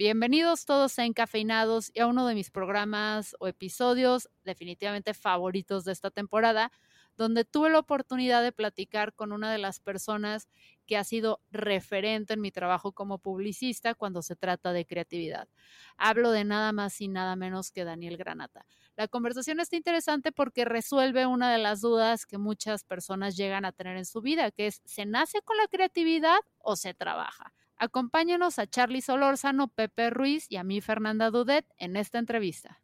Bienvenidos todos a Encafeinados y a uno de mis programas o episodios definitivamente favoritos de esta temporada, donde tuve la oportunidad de platicar con una de las personas que ha sido referente en mi trabajo como publicista cuando se trata de creatividad. Hablo de nada más y nada menos que Daniel Granata. La conversación está interesante porque resuelve una de las dudas que muchas personas llegan a tener en su vida, que es, ¿se nace con la creatividad o se trabaja? Acompáñenos a Charlie Solórzano, Pepe Ruiz y a mí, Fernanda Dudet, en esta entrevista.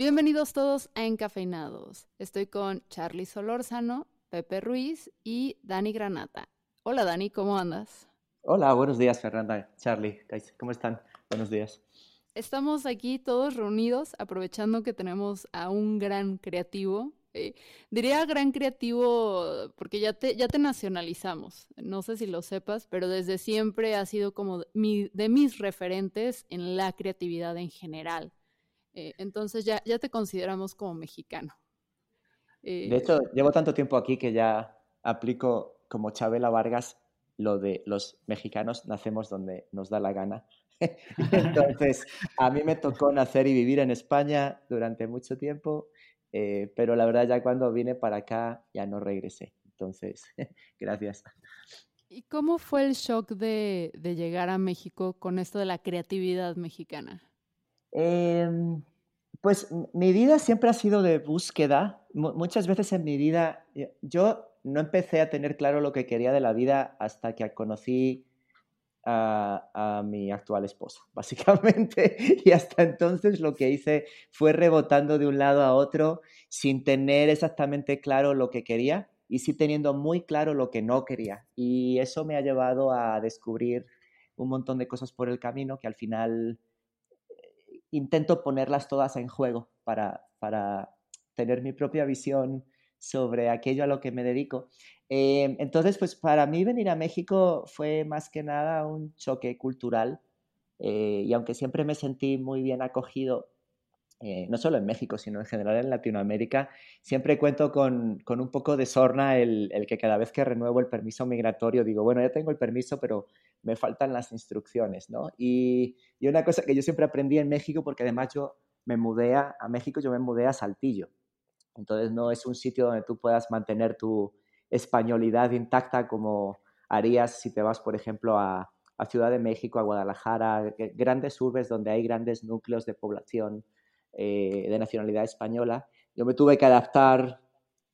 Bienvenidos todos a Encafeinados. Estoy con Charlie Solórzano, Pepe Ruiz y Dani Granata. Hola Dani, ¿cómo andas? Hola, buenos días Fernanda, Charlie, ¿cómo están? Buenos días. Estamos aquí todos reunidos aprovechando que tenemos a un gran creativo. Eh, diría gran creativo porque ya te, ya te nacionalizamos. No sé si lo sepas, pero desde siempre ha sido como de mis referentes en la creatividad en general. Eh, entonces ya, ya te consideramos como mexicano. de eh, hecho, llevo tanto tiempo aquí que ya aplico como Chabela Vargas lo de los mexicanos nacemos donde nos da la gana. Entonces, a mí me tocó nacer y vivir en España durante mucho tiempo, eh, pero la verdad ya cuando vine para acá ya no regresé. Entonces, gracias. ¿Y cómo fue el shock de, de llegar a México con esto de la creatividad mexicana? Em, pues mi vida siempre ha sido de búsqueda. muchas veces en mi vida eh, yo no empecé a tener claro lo que quería de la vida hasta que conocí a, mi actual esposa, básicamente. Y hasta entonces lo que hice fue rebotando de un lado a otro sin tener exactamente claro lo que quería y sí teniendo muy claro lo que no quería. Y eso me ha llevado a descubrir un montón de cosas por el camino que al final intento ponerlas todas en juego para, para tener mi propia visión sobre aquello a lo que me dedico. Eh, entonces, pues para mí venir a México fue más que nada un choque cultural eh, y aunque siempre me sentí muy bien acogido eh, no solo en México, sino en general en Latinoamérica, siempre cuento con, con un poco de sorna el, el, que cada vez que renuevo el permiso migratorio digo, bueno, ya tengo el permiso, pero me faltan las instrucciones, ¿no? Y, una cosa que yo siempre aprendí en México, porque además yo me mudé a, México, yo me mudé a Saltillo. Entonces no es un sitio donde tú puedas mantener tu españolidad intacta como harías si te vas, por ejemplo, a, a Ciudad de México, a Guadalajara, grandes urbes donde hay grandes núcleos de población eh, de nacionalidad española, yo me tuve que adaptar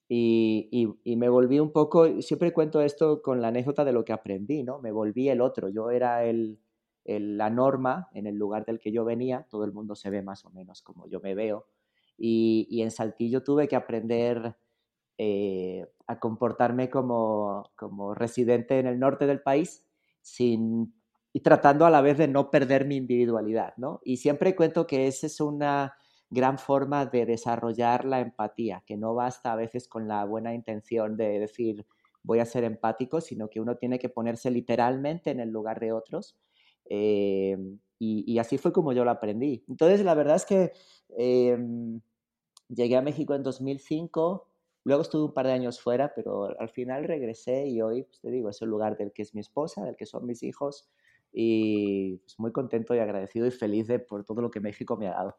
y, y, me volví un poco, siempre cuento esto con la anécdota de lo que aprendí, ¿no? Me volví el otro, yo era el, la norma en el lugar del que yo venía, todo el mundo se ve más o menos como yo me veo, y, y en Saltillo tuve que aprender eh, a comportarme como, como residente en el norte del país sin y tratando a la vez de no perder mi individualidad, ¿no? Y siempre cuento que esa es una gran forma de desarrollar la empatía, que no basta a veces con la buena intención de decir voy a ser empático, sino que uno tiene que ponerse literalmente en el lugar de otros. Eh, y, así fue como yo lo aprendí. Entonces, la verdad es que em, llegué a México en 2005, luego estuve un par de años fuera, pero al final regresé y hoy, pues, te digo, es el lugar del que es mi esposa, del que son mis hijos, y pues, muy contento y agradecido y feliz de, por todo lo que México me ha dado.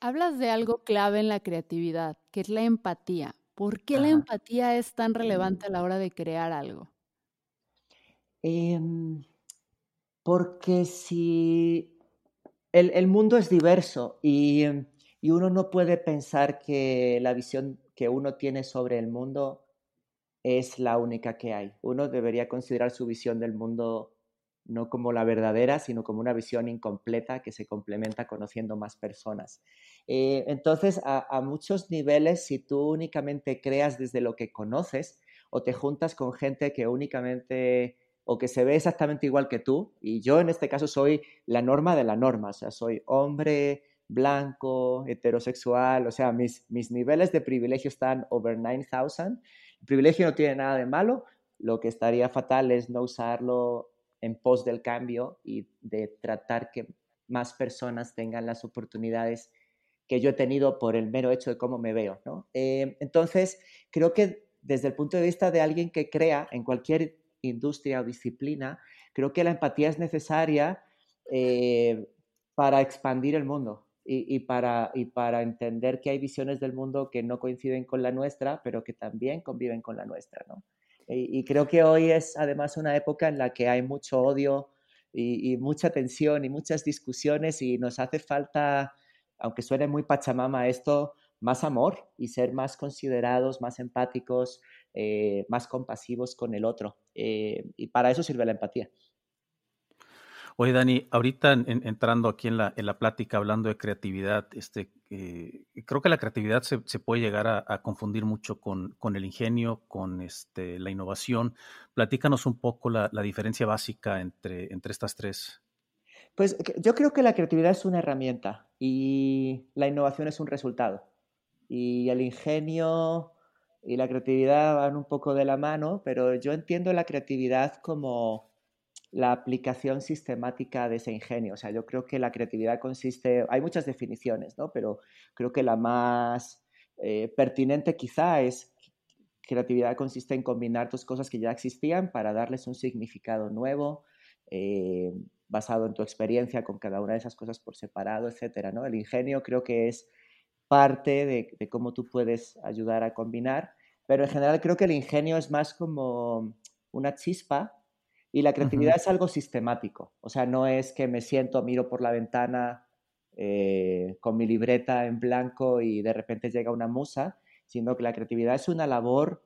Hablas de algo clave en la creatividad, que es la empatía. ¿Por qué la empatía es tan relevante a la hora de crear algo? Em, porque si el, mundo es diverso y, y, uno no puede pensar que la visión que uno tiene sobre el mundo es la única que hay. Uno debería considerar su visión del mundo no como la verdadera, sino como una visión incompleta que se complementa conociendo más personas. Eh, entonces, a, muchos niveles, si tú únicamente creas desde lo que conoces o te juntas con gente que únicamente o que se ve exactamente igual que tú, y yo en este caso soy la norma de la norma, o sea, soy hombre, blanco, heterosexual, o sea, mis, mis niveles de privilegio están over 9000. El privilegio no tiene nada de malo, lo que estaría fatal es no usarlo en pos del cambio y de tratar que más personas tengan las oportunidades que yo he tenido por el mero hecho de cómo me veo. ¿no? Eh, entonces, creo que desde el punto de vista de alguien que crea en cualquier industria o disciplina, creo que la empatía es necesaria eh, para expandir el mundo y, para, y para entender que hay visiones del mundo que no coinciden con la nuestra, pero que también conviven con la nuestra. ¿no? Y, creo que hoy es además una época en la que hay mucho odio y, mucha tensión y muchas discusiones y nos hace falta, aunque suene muy pachamama esto, más amor y ser más considerados, más empáticos, eh, más compasivos con el otro. Eh, y para eso sirve la empatía. Oye, Dani, ahorita entrando aquí en la, en la plática, hablando de creatividad, este, eh, creo que la creatividad se, puede llegar a, confundir mucho con, con, el ingenio, con este, la innovación. Platícanos un poco la, la, diferencia básica entre, entre estas tres. Pues yo creo que la creatividad es una herramienta y la innovación es un resultado. Y el ingenio y la creatividad van un poco de la mano, pero yo entiendo la creatividad como la aplicación sistemática de ese ingenio. O sea, yo creo que la creatividad consiste, hay muchas definiciones, ¿no? Pero creo que la más eh, pertinente quizá es creatividad consiste en combinar dos cosas que ya existían para darles un significado nuevo, eh, basado en tu experiencia con cada una de esas cosas por separado, etcétera, ¿no? El ingenio creo que es parte de, de cómo tú puedes ayudar a combinar, pero en general creo que el ingenio es más como una chispa y la creatividad es algo sistemático, o sea, no es que me siento, miro por la ventana eh, con mi libreta en blanco y de repente llega una musa, sino que la creatividad es una labor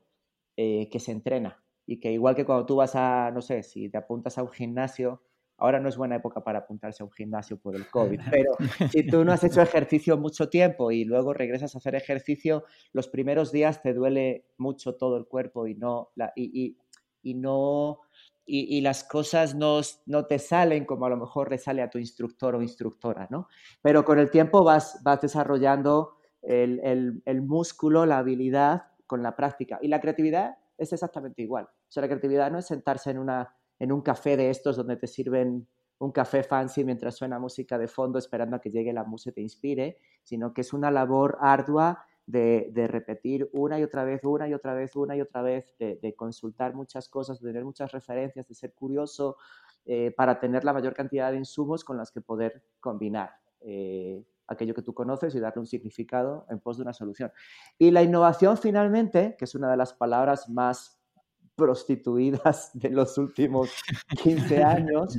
eh, que se entrena y que igual que cuando tú vas a, no sé, si te apuntas a un gimnasio, ahora no es buena época para apuntarse a un gimnasio por el COVID, pero si tú no has hecho ejercicio mucho tiempo y luego regresas a hacer ejercicio, los primeros días te duele mucho todo el cuerpo y no, la, y, y no y, las cosas no, no, te salen como a lo mejor le sale a tu instructor o instructora, ¿no? Pero con el tiempo vas, vas desarrollando el, el, músculo, la habilidad con la práctica. Y la creatividad es exactamente igual. O la creatividad no es sentarse en, una, en un café de estos donde te sirven un café fancy mientras suena música de fondo esperando a que llegue la música y te inspire, sino que es una labor ardua de, repetir una y otra vez, una y otra vez, una y otra vez, de, consultar muchas cosas, de tener muchas referencias, de ser curioso, eh, para tener la mayor cantidad de insumos con las que poder combinar eh, aquello que tú conoces y darle un significado en pos de una solución. Y la innovación finalmente, que es una de las palabras más prostituidas de los últimos 15 años,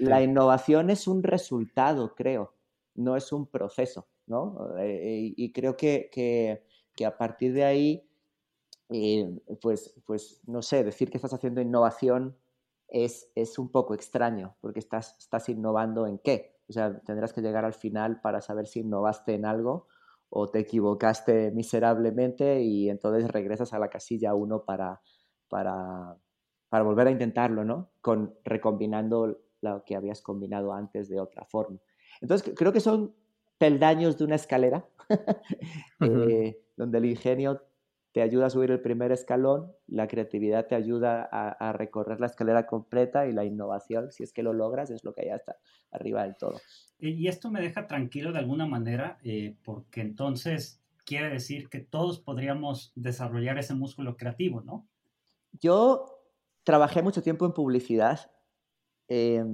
la innovación es un resultado, creo, no es un proceso. ¿No? Eh, y creo que, que, a partir de ahí, eh, pues, pues, no sé, decir que estás haciendo innovación es, es un poco extraño, porque estás, estás innovando en qué. O sea, tendrás que llegar al final para saber si innovaste en algo o te equivocaste miserablemente y entonces regresas a la casilla 1 para, para, para volver a intentarlo, ¿no? Con, recombinando lo que habías combinado antes de otra forma. Entonces, creo que son peldaños de una escalera, eh, donde el ingenio te ayuda a subir el primer escalón, la creatividad te ayuda a, recorrer la escalera completa y la innovación, si es que lo logras, es lo que hay hasta arriba del todo. Y esto me deja tranquilo de alguna manera, eh, porque entonces quiere decir que todos podríamos desarrollar ese músculo creativo, ¿no? Yo trabajé mucho tiempo en publicidad. Eh,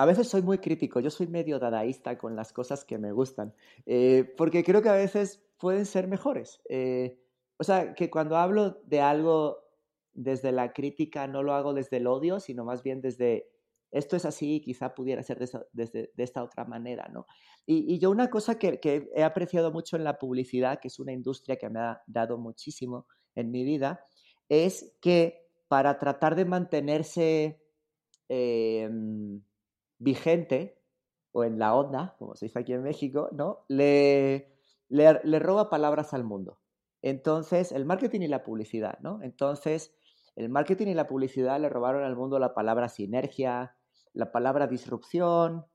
a veces soy muy crítico, yo soy medio dadaísta con las cosas que me gustan, eh, porque creo que a veces pueden ser mejores. Eh, o sea, que cuando hablo de algo desde la crítica no lo hago desde el odio, sino más bien desde esto es así y quizá pudiera ser de, esta otra manera, ¿no? Y, yo una cosa que, he apreciado mucho en la publicidad, que es una industria que me ha dado muchísimo en mi vida, es que para tratar de mantenerse... Em, vigente o en la onda, como se dice aquí en México, ¿no? Le, le, roba palabras al mundo. Entonces, el marketing y la publicidad, ¿no? Entonces, el marketing y la publicidad le robaron al mundo la palabra sinergia, la palabra disrupción.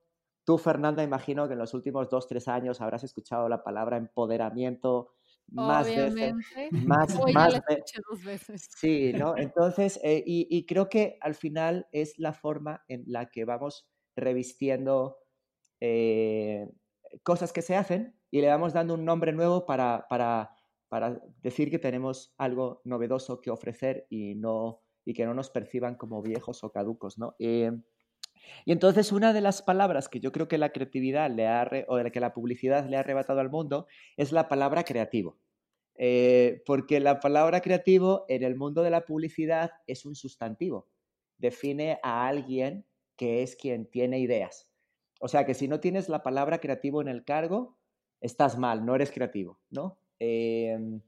Tú, Fernanda, imagino que en los últimos dos, tres años habrás escuchado la palabra empoderamiento más veces. Más, dos veces. Sí, ¿no? Entonces, eh, y, creo que al final es la forma en la que vamos revistiendo eh, cosas que se hacen y le vamos dando un nombre nuevo para, para, para decir que tenemos algo novedoso que ofrecer y, no, y que no nos perciban como viejos o caducos, ¿no? Eh, y entonces una de las palabras que yo creo que la creatividad le ha, o de que la publicidad le ha arrebatado al mundo es la palabra creativo. Eh, porque la palabra creativo en el mundo de la publicidad es un sustantivo. Define a alguien que es quien tiene ideas. O sea que si no tienes la palabra creativo en el cargo, estás mal, no eres creativo, ¿no? Em,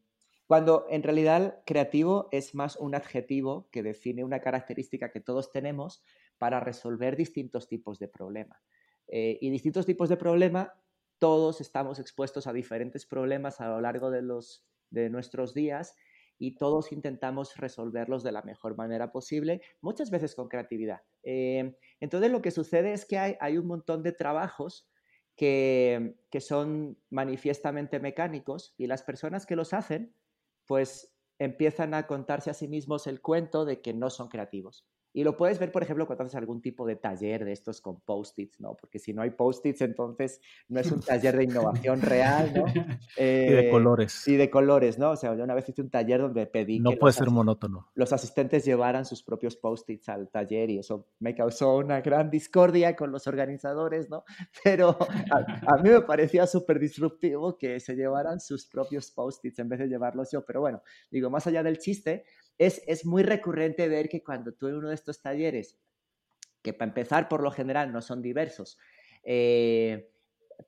cuando en realidad creativo es más un adjetivo que define una característica que todos tenemos para resolver distintos tipos de problema. Eh, y distintos tipos de problema, todos estamos expuestos a diferentes problemas a lo largo de, los, de nuestros días y todos intentamos resolverlos de la mejor manera posible, muchas veces con creatividad. Em, entonces lo que sucede es que hay, hay un montón de trabajos que, que, son manifiestamente mecánicos y las personas que los hacen pues empiezan a contarse a sí mismos el cuento de que no son creativos. Y lo puedes ver, por ejemplo, cuando haces algún tipo de taller de estos con post-its, ¿no? Porque si no hay post-its, entonces no es un taller de innovación real, ¿no? y de eh, colores. Y de colores, ¿no? O sea, yo una vez hice un taller donde pedí no puede ser monótono. Los asistentes llevaran sus propios post-its al taller y eso me causó una gran discordia con los organizadores, ¿no? Pero a, a mí me parecía súper disruptivo que se llevaran sus propios post-its en vez de llevarlos yo. Pero bueno, digo, más allá del chiste, es, muy recurrente ver que cuando tú en uno de estos talleres, que para empezar por lo general no son diversos, eh,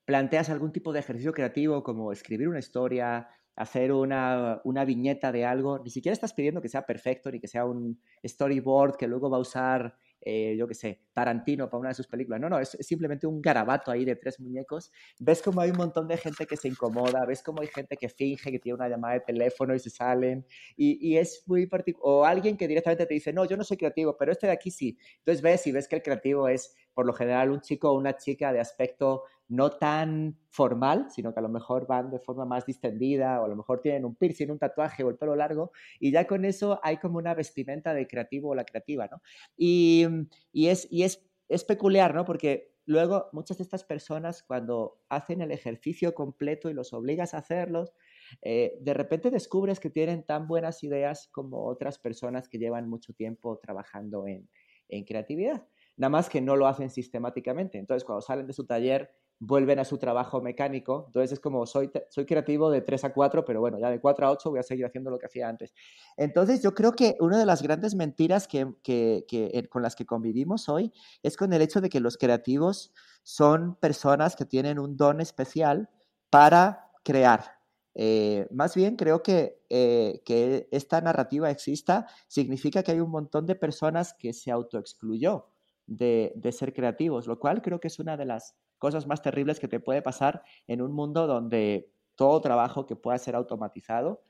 planteas algún tipo de ejercicio creativo como escribir una historia, hacer una, una, viñeta de algo, ni siquiera estás pidiendo que sea perfecto ni que sea un storyboard que luego va a usar eh, yo qué sé, Tarantino para una de sus películas. No, no, es, simplemente un garabato ahí de tres muñecos. Ves como hay un montón de gente que se incomoda, ves como hay gente que finge que tiene una llamada de teléfono y se salen. Y, y es muy particular. O alguien que directamente te dice, no, yo no soy creativo, pero este de aquí sí. Entonces ves y ves que el creativo es, por lo general, un chico o una chica de aspecto no tan formal, sino que a lo mejor van de forma más distendida o a lo mejor tienen un piercing, un tatuaje o el pelo largo y ya con eso hay como una vestimenta de creativo o la creativa, ¿no? Y, es, y es, es peculiar, ¿no? Porque luego muchas de estas personas cuando hacen el ejercicio completo y los obligas a hacerlos, eh, de repente descubres que tienen tan buenas ideas como otras personas que llevan mucho tiempo trabajando en, en creatividad. Nada más que no lo hacen sistemáticamente. Entonces, cuando salen de su taller, vuelven a su trabajo mecánico. Entonces es como, soy, soy creativo de 3 a 4, pero bueno, ya de 4 a 8 voy a seguir haciendo lo que hacía antes. Entonces yo creo que una de las grandes mentiras que, que, que, con las que convivimos hoy es con el hecho de que los creativos son personas que tienen un don especial para crear. Eh, más bien creo que, eh, que esta narrativa exista significa que hay un montón de personas que se autoexcluyó de, ser creativos, lo cual creo que es una de las cosas más terribles que te puede pasar en un mundo donde todo trabajo que pueda ser automatizado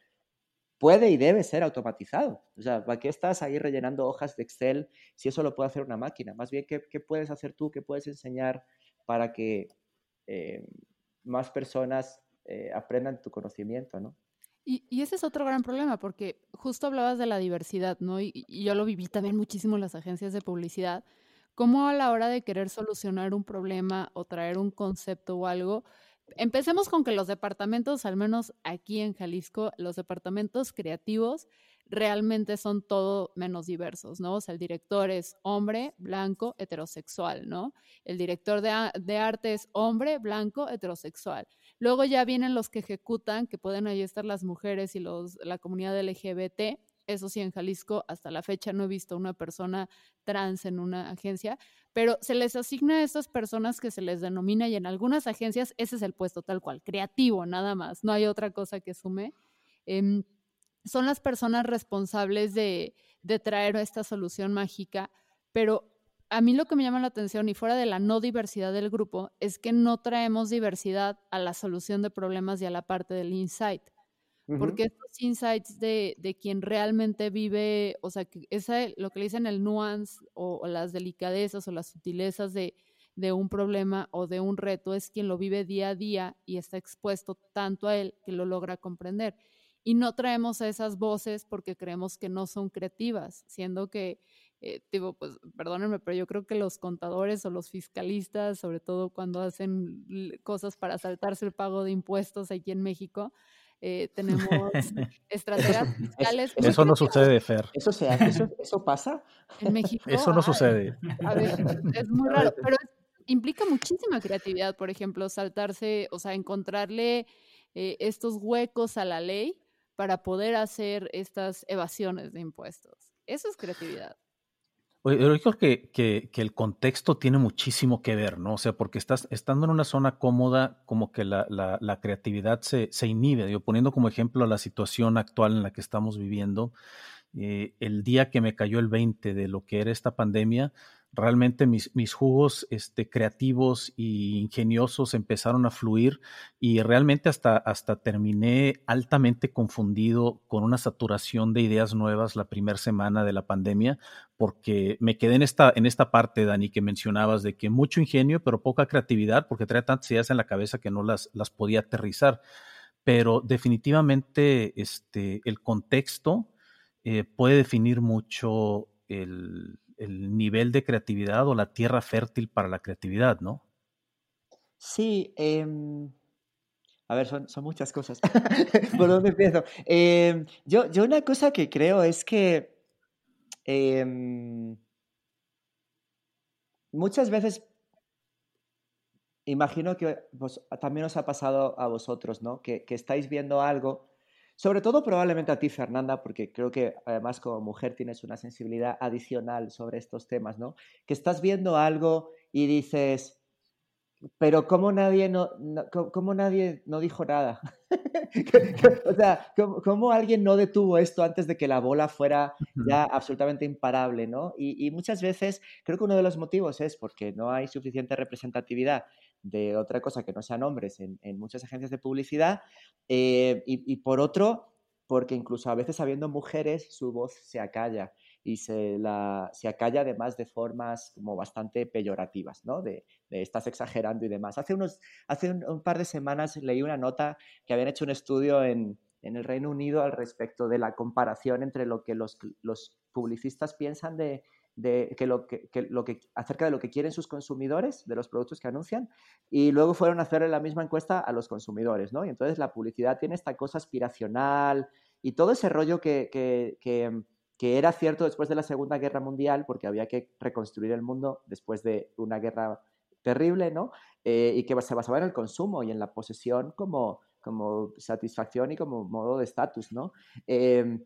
puede y debe ser automatizado. O sea, ¿para qué estás ahí rellenando hojas de Excel si eso lo puede hacer una máquina? Más bien, ¿qué, puedes hacer tú? ¿Qué puedes enseñar para que eh, más personas eh, aprendan tu conocimiento, ¿no? Y, ese es otro gran problema, porque justo hablabas de la diversidad, ¿no? Y, yo lo viví también muchísimo en las agencias de publicidad, cómo a la hora de querer solucionar un problema o traer un concepto o algo, empecemos con que los departamentos, al menos aquí en Jalisco, los departamentos creativos realmente son todo menos diversos, ¿no? O sea, el director es hombre, blanco, heterosexual, ¿no? El director de, de arte es hombre, blanco, heterosexual. Luego ya vienen los que ejecutan, que pueden ahí estar las mujeres y los, la comunidad LGBT, eso sí, en Jalisco hasta la fecha no he visto una persona trans en una agencia, pero se les asigna a estas personas que se les denomina y en algunas agencias ese es el puesto tal cual, creativo nada más, no hay otra cosa que sume. Em, son las personas responsables de, de traer esta solución mágica, pero a mí lo que me llama la atención y fuera de la no diversidad del grupo es que no traemos diversidad a la solución de problemas y a la parte del insight porque estos insights de, de, quien realmente vive, o sea, que esa, lo que le dicen el nuance o, las delicadezas o las sutilezas de, de un problema o de un reto es quien lo vive día a día y está expuesto tanto a él que lo logra comprender. Y no traemos a esas voces porque creemos que no son creativas, siendo que, eh, digo, pues perdónenme, pero yo creo que los contadores o los fiscalistas, sobre todo cuando hacen cosas para saltarse el pago de impuestos aquí en México, eh, tenemos estrategias fiscales. Eso, no sucede, Fer. ¿Eso, se hace? ¿Eso, pasa? En México. Eso no sucede. A ver, es muy raro, pero implica muchísima creatividad, por ejemplo, saltarse, o sea, encontrarle eh, estos huecos a la ley para poder hacer estas evasiones de impuestos. Eso es creatividad. Creo que, que, el contexto tiene muchísimo que ver, ¿no? O sea, porque estás estando en una zona cómoda, como que la, la, creatividad se, se inhibe. Yo poniendo como ejemplo la situación actual en la que estamos viviendo, eh, el día que me cayó el 20 de lo que era esta pandemia, realmente mis, mis jugos este, creativos e ingeniosos empezaron a fluir y realmente hasta, hasta terminé altamente confundido con una saturación de ideas nuevas la primera semana de la pandemia, porque me quedé en esta, en esta parte, Dani, que mencionabas de que mucho ingenio, pero poca creatividad, porque traía tantas ideas en la cabeza que no las, las podía aterrizar. Pero definitivamente este, el contexto eh, puede definir mucho el, el nivel de creatividad o la tierra fértil para la creatividad, ¿no? Sí, em, a ver, son, muchas cosas. ¿Por dónde empiezo? Em, yo, yo una cosa que creo es que em, muchas veces imagino que también os ha pasado a vosotros, ¿no? Que, que, estáis viendo algo sobre todo probablemente a ti, Fernanda, porque creo que además como mujer tienes una sensibilidad adicional sobre estos temas, ¿no? Que estás viendo algo y dices, pero ¿cómo nadie no, nadie no dijo nada? o sea, ¿cómo, alguien no detuvo esto antes de que la bola fuera ya absolutamente imparable, ¿no? Y, muchas veces creo que uno de los motivos es porque no hay suficiente representatividad de otra cosa que no sean hombres en, muchas agencias de publicidad eh, y, por otro, porque incluso a veces habiendo mujeres su voz se acalla y se, la, se acalla además de formas como bastante peyorativas, ¿no? De, estás exagerando y demás. Hace, unos, hace un, par de semanas leí una nota que habían hecho un estudio en, en el Reino Unido al respecto de la comparación entre lo que los, los publicistas piensan de, de que lo que, lo que, acerca de lo que quieren sus consumidores, de los productos que anuncian, y luego fueron a hacer la misma encuesta a los consumidores, ¿no? Y entonces la publicidad tiene esta cosa aspiracional y todo ese rollo que, que, era cierto después de la Segunda Guerra Mundial, porque había que reconstruir el mundo después de una guerra terrible, ¿no? Eh, y que se basaba en el consumo y en la posesión como, como satisfacción y como modo de estatus, ¿no? Eh,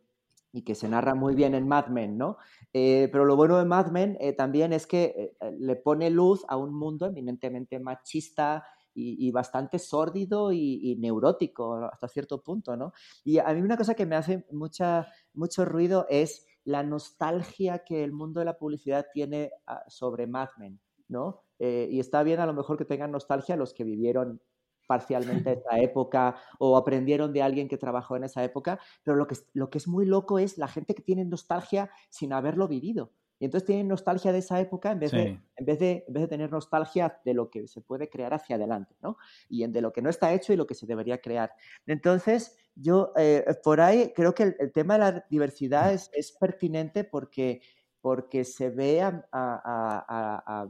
y que se narra muy bien en Mad Men, ¿no? Eh, pero lo bueno de Mad Men también es que le pone luz a un mundo eminentemente machista y, bastante sórdido y, neurótico hasta cierto punto, ¿no? Y a mí una cosa que me hace mucha, mucho ruido es la nostalgia que el mundo de la publicidad tiene ah, sobre Mad Men, ¿no? y está bien a lo mejor que tengan nostalgia los que vivieron parcialmente esa época o aprendieron de alguien que trabajó en esa época, pero lo que, lo que es muy loco es la gente que tiene nostalgia sin haberlo vivido. Y entonces tienen nostalgia de esa época en vez, de, en, vez de, en vez de tener nostalgia de lo que se puede crear hacia adelante, ¿no? Y de lo que no está hecho y lo que se debería crear. Entonces, yo eh, por ahí creo que el, tema de la diversidad es, es pertinente porque porque se ve a,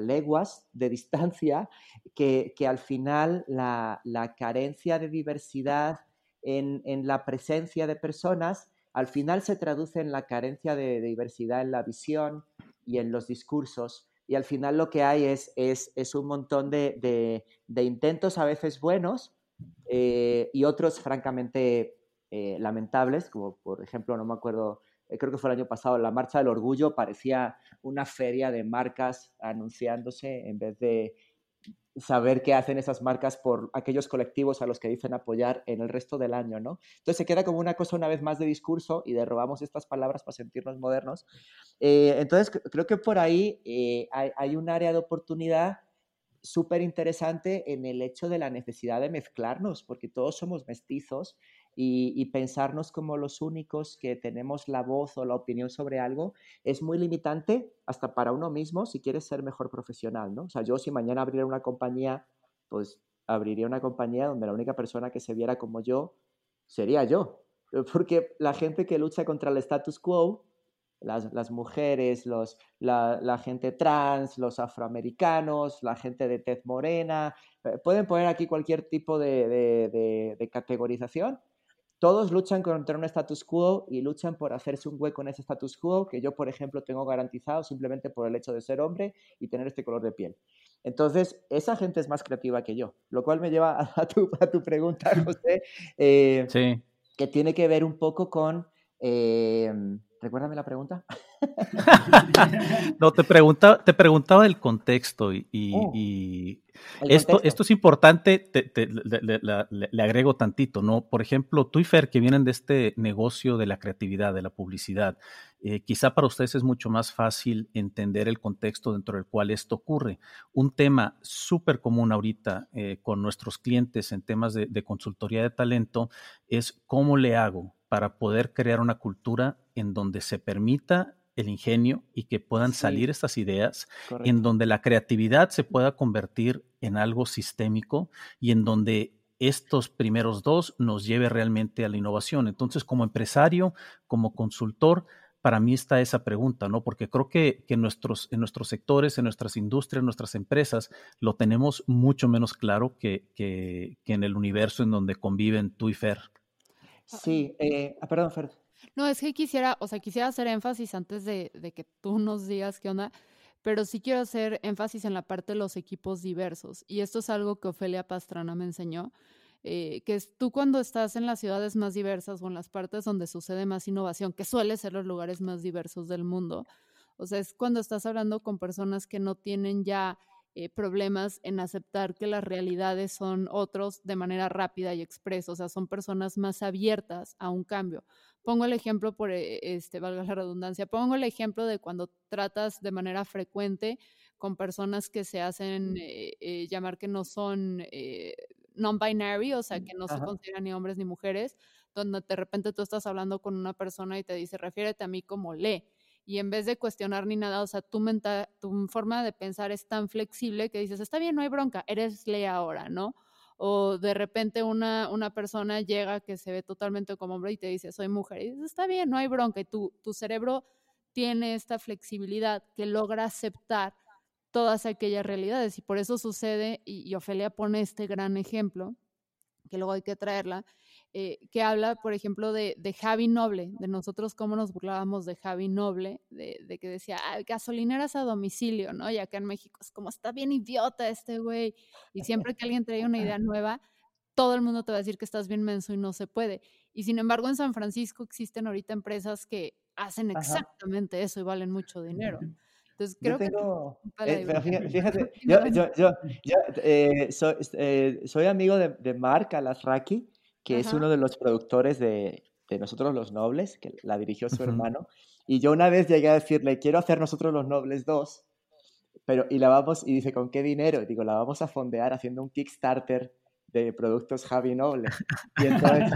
leguas de distancia que, al final la, carencia de diversidad en, la presencia de personas, al final se traduce en la carencia de, diversidad en la visión y en los discursos. Y al final lo que hay es, es, un montón de, intentos a veces buenos eh, y otros francamente eh, lamentables, como por ejemplo, no me acuerdo eh, creo que fue el año pasado, la Marcha del Orgullo parecía una feria de marcas anunciándose en vez de saber qué hacen esas marcas por aquellos colectivos a los que dicen apoyar en el resto del año, ¿no? Entonces se queda como una cosa una vez más de discurso y de robamos estas palabras para sentirnos modernos. Eh, entonces creo que por ahí eh, hay, un área de oportunidad súper interesante en el hecho de la necesidad de mezclarnos, porque todos somos mestizos y, pensarnos como los únicos que tenemos la voz o la opinión sobre algo es muy limitante hasta para uno mismo si quieres ser mejor profesional, ¿no? O sea, yo si mañana abriera una compañía, pues abriría una compañía donde la única persona que se viera como yo sería yo. Porque la gente que lucha contra el status quo, las, mujeres, los, la, gente trans, los afroamericanos, la gente de tez morena, eh, pueden poner aquí cualquier tipo de, de categorización todos luchan contra un status quo y luchan por hacerse un hueco en ese status quo que yo, por ejemplo, tengo garantizado simplemente por el hecho de ser hombre y tener este color de piel. Entonces, esa gente es más creativa que yo, lo cual me lleva a tu, a tu pregunta, José, eh, que tiene que ver un poco con... Eh, recuérdame la pregunta. no, te preguntaba, te preguntaba el contexto y, oh, esto, esto es importante, le, agrego tantito, ¿no? Por ejemplo, tú y Fer, que vienen de este negocio de la creatividad, de la publicidad, eh, quizá para ustedes es mucho más fácil entender el contexto dentro del cual esto ocurre. Un tema súper común ahorita eh, con nuestros clientes en temas de consultoría de talento es cómo le hago para poder crear una cultura en donde se permita el ingenio y que puedan salir estas ideas, en donde la creatividad se pueda convertir en algo sistémico y en donde estos primeros dos nos lleve realmente a la innovación. Entonces, como empresario, como consultor, para mí está esa pregunta, ¿no? Porque creo que, que nuestros, en nuestros sectores, en nuestras industrias, en nuestras empresas, lo tenemos mucho menos claro que, que, en el universo en donde conviven tú y Fer. Sí, eh, ah, perdón, Fer. No, es que quisiera, o sea, quisiera hacer énfasis antes de, que tú nos digas qué onda, pero sí quiero hacer énfasis en la parte de los equipos diversos. Y esto es algo que Ofelia Pastrana me enseñó, eh, que es tú cuando estás en las ciudades más diversas o en las partes donde sucede más innovación, que suele ser los lugares más diversos del mundo, o sea, es cuando estás hablando con personas que no tienen ya eh, problemas en aceptar que las realidades son otros de manera rápida y expresa, o sea, son personas más abiertas a un cambio. Pongo el ejemplo, por, eh, este, valga la redundancia, pongo el ejemplo de cuando tratas de manera frecuente con personas que se hacen eh, eh, llamar que no son non-binary, o sea, que no se consideran ni hombres ni mujeres, donde de repente tú estás hablando con una persona y te dice, refiérete a mí como le. Y en vez de cuestionar ni nada, o sea, tu, forma de pensar es tan flexible que dices, está bien, no hay bronca, eres le ahora, ¿no? o de repente una, una persona llega que se ve totalmente como hombre y te dice, soy mujer, y dices, está bien, no hay bronca, y tu, tu cerebro tiene esta flexibilidad que logra aceptar todas aquellas realidades, y por eso sucede, y Ofelia pone este gran ejemplo, que luego hay que traerla, eh, que habla, por ejemplo, de, de, Javi Noble, de nosotros cómo nos burlábamos de Javi Noble, de, que decía, ah, gasolineras a domicilio, ¿no? Y acá en México es como, está bien idiota este güey. Y siempre que alguien trae una idea nueva, todo el mundo te va a decir que estás bien menso y no se puede. Y sin embargo, en San Francisco existen ahorita empresas que hacen exactamente eso y valen mucho dinero. Entonces, creo que... Eh, fíjate, yo, yo, yo, eh, soy, soy, amigo de, de Mark Alasraki, que es uno de los productores de, de, Nosotros los Nobles, que la dirigió su hermano. Y yo una vez llegué a decirle, quiero hacer Nosotros los Nobles 2, pero y la vamos, y dice, ¿con qué dinero? Y digo, la vamos a fondear haciendo un Kickstarter de productos Javi Noble. Y entonces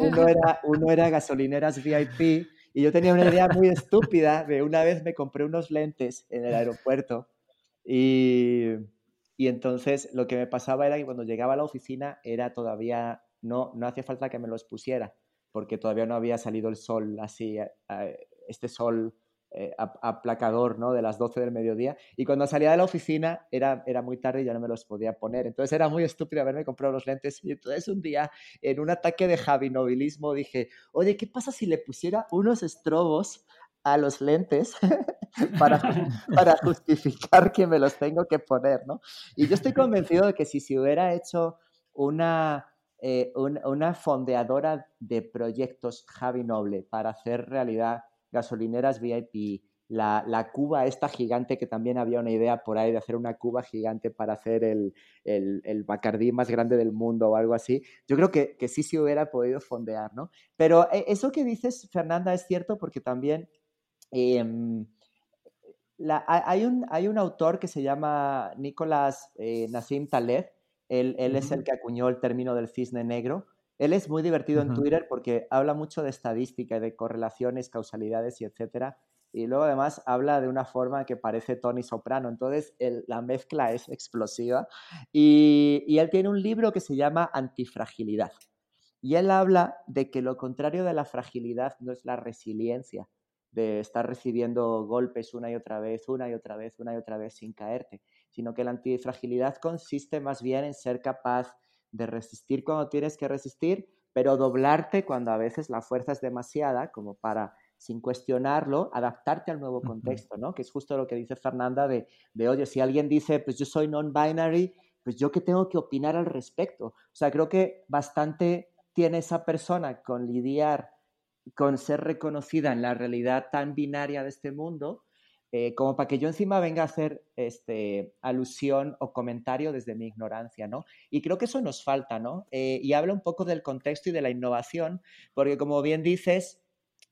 uno era, uno era gasolineras VIP y yo tenía una idea muy estúpida de una vez me compré unos lentes en el aeropuerto y, y entonces lo que me pasaba era que cuando llegaba a la oficina era todavía no, no hacía falta que me los pusiera, porque todavía no había salido el sol así, eh, eh, este sol eh, aplacador, ¿no? De las 12 del mediodía. Y cuando salía de la oficina era, era muy tarde y ya no me los podía poner. Entonces era muy estúpido haberme comprado los lentes. Y entonces un día, en un ataque de javinobilismo, dije, oye, ¿qué pasa si le pusiera unos estrobos a los lentes para, para justificar que me los tengo que poner, ¿no? Y yo estoy convencido de que si se hubiera hecho una eh, una fondeadora de proyectos Javi Noble para hacer realidad gasolineras VIP, la, la, cuba esta gigante que también había una idea por ahí de hacer una cuba gigante para hacer el, el, Bacardí más grande del mundo o algo así, yo creo que, que sí se hubiera podido fondear, ¿no? Pero eh, eso que dices, Fernanda, es cierto porque también... Em, hay, un, hay un autor que se llama Nicolás eh, Nassim Taleb, él, es el que acuñó el término del cisne negro. Él es muy divertido en Twitter porque habla mucho de estadística, de correlaciones, causalidades y etcétera. Y luego además habla de una forma que parece Tony Soprano. Entonces la mezcla es explosiva. Y, y él tiene un libro que se llama Antifragilidad. Y él habla de que lo contrario de la fragilidad no es la resiliencia, de estar recibiendo golpes una y otra vez, una y otra vez, una y otra vez sin caerte, sino que la antifragilidad consiste más bien en ser capaz de resistir cuando tienes que resistir, pero doblarte cuando a veces la fuerza es demasiada como para, sin cuestionarlo, adaptarte al nuevo contexto, ¿no? Que es justo lo que dice Fernanda de, de oye, si alguien dice, pues yo soy non-binary, pues yo qué tengo que opinar al respecto. O sea, creo que bastante tiene esa persona con lidiar, con ser reconocida en la realidad tan binaria de este mundo, eh, como para que yo encima venga a hacer este, alusión o comentario desde mi ignorancia, ¿no? Y creo que eso nos falta, ¿no? Eh, y habla un poco del contexto y de la innovación, porque como bien dices,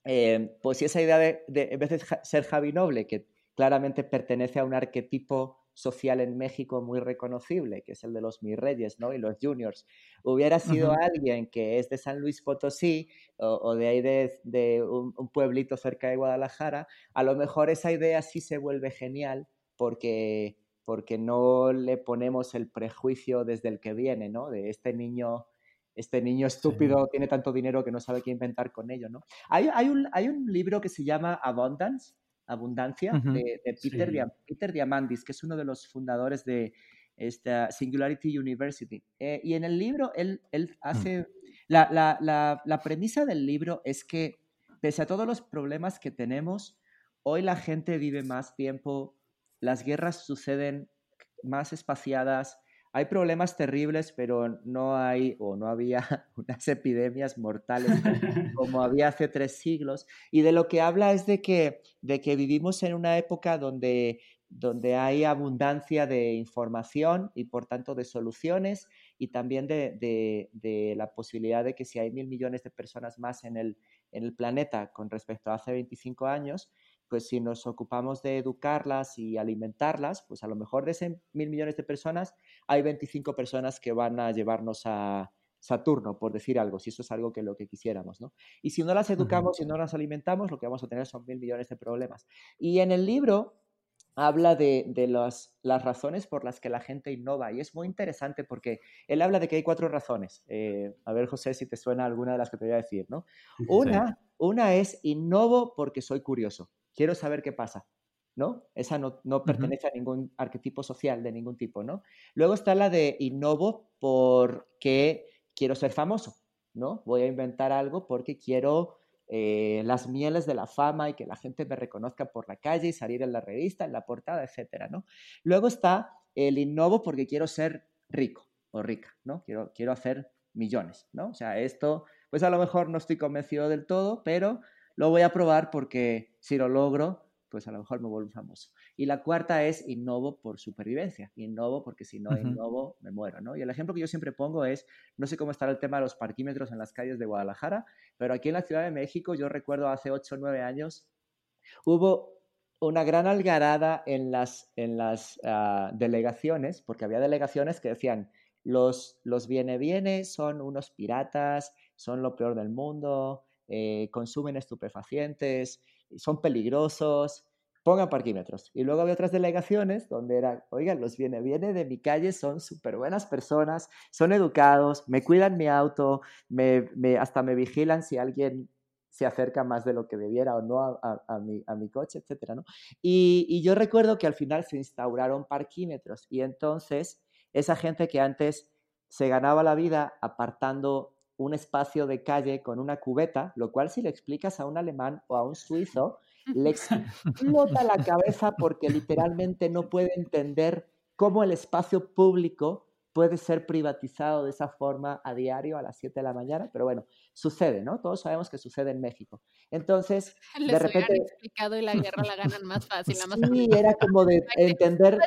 eh, pues esa idea de, de, en de ser Javi Noble, que claramente pertenece a un arquetipo social en México muy reconocible, que es el de los mis reyes, ¿no? Y los juniors. Hubiera sido alguien que es de San Luis Potosí o, de ahí de, un, pueblito cerca de Guadalajara, a lo mejor esa idea sí se vuelve genial porque, porque no le ponemos el prejuicio desde el que viene, ¿no? De este niño este niño estúpido tiene tanto dinero que no sabe qué inventar con ello, ¿no? Hay, hay, un, hay un libro que se llama Abundance, Abundancia, de, Peter, Diamandis, que es uno de los fundadores de esta Singularity University. Eh, y en el libro él, él mm. hace... La, la, la, la, premisa del libro es que, pese a todos los problemas que tenemos, hoy la gente vive más tiempo, las guerras suceden más espaciadas, hay problemas terribles, pero no hay o no había unas epidemias mortales como había hace tres siglos. Y de lo que habla es de que, de que vivimos en una época donde, donde hay abundancia de información y por tanto de soluciones y también de, de, la posibilidad de que si hay mil millones de personas más en el, en el planeta con respecto a hace 25 años, pues si nos ocupamos de educarlas y alimentarlas, pues a lo mejor de ese mil millones de personas hay 25 personas que van a llevarnos a Saturno, por decir algo, si eso es algo que lo que quisiéramos, ¿no? Y si no las educamos y no las alimentamos, lo que vamos a tener son mil millones de problemas. Y en el libro habla de, de las, las, razones por las que la gente innova. Y es muy interesante porque él habla de que hay cuatro razones. Eh, a ver, José, si te suena alguna de las que te voy a decir, ¿no? Una, una es innovo porque soy curioso quiero saber qué pasa, ¿no? Esa no, no pertenece a ningún arquetipo social de ningún tipo, ¿no? Luego está la de innovo porque quiero ser famoso, ¿no? Voy a inventar algo porque quiero eh, las mieles de la fama y que la gente me reconozca por la calle y salir en la revista, en la portada, etcétera, ¿no? Luego está el innovo porque quiero ser rico o rica, ¿no? Quiero, quiero hacer millones, ¿no? O sea, esto, pues a lo mejor no estoy convencido del todo, pero lo voy a probar porque si lo logro, pues a lo mejor me vuelvo famoso. Y la cuarta es innovo por supervivencia. Innovo porque si no innovo, me muero, ¿no? Y el ejemplo que yo siempre pongo es, no sé cómo estará el tema de los parquímetros en las calles de Guadalajara, pero aquí en la Ciudad de México, yo recuerdo hace 8 o 9 años, hubo una gran algarada en las, en las ah, delegaciones, porque había delegaciones que decían, los, los viene viene son unos piratas, son lo peor del mundo, eh, consumen estupefacientes, son peligrosos, pongan parquímetros. Y luego había otras delegaciones donde era, oigan, los viene, viene de mi calle, son súper buenas personas, son educados, me cuidan mi auto, me, hasta me vigilan si alguien se acerca más de lo que debiera o no a, mi, a mi, coche, etc. ¿no? Y, y yo recuerdo que al final se instauraron parquímetros y entonces esa gente que antes se ganaba la vida apartando un espacio de calle con una cubeta, lo cual si le explicas a un alemán o a un suizo, le explota la cabeza porque literalmente no puede entender cómo el espacio público puede ser privatizado de esa forma a diario a las 7 de la mañana, pero bueno, sucede, ¿no? Todos sabemos que sucede en México. Entonces, de repente... explicado y la guerra la ganan más fácil. sí, era como de entender...